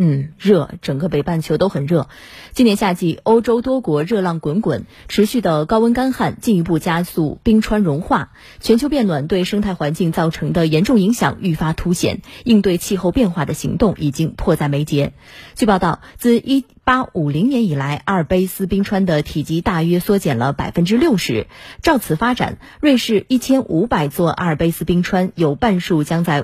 嗯热整个北半球都很热。今年夏季欧洲多国热浪滚滚持续的高温干旱进一步加速冰川融化。全球变暖对生态环境造成的严重影响愈发凸显应对气候变化的行动已经迫在眉睫。据报道自一八五零年以来阿尔卑斯冰川的体积大约缩减了百分之六十。照此发展瑞士一千五百座阿尔卑斯冰川有半数将在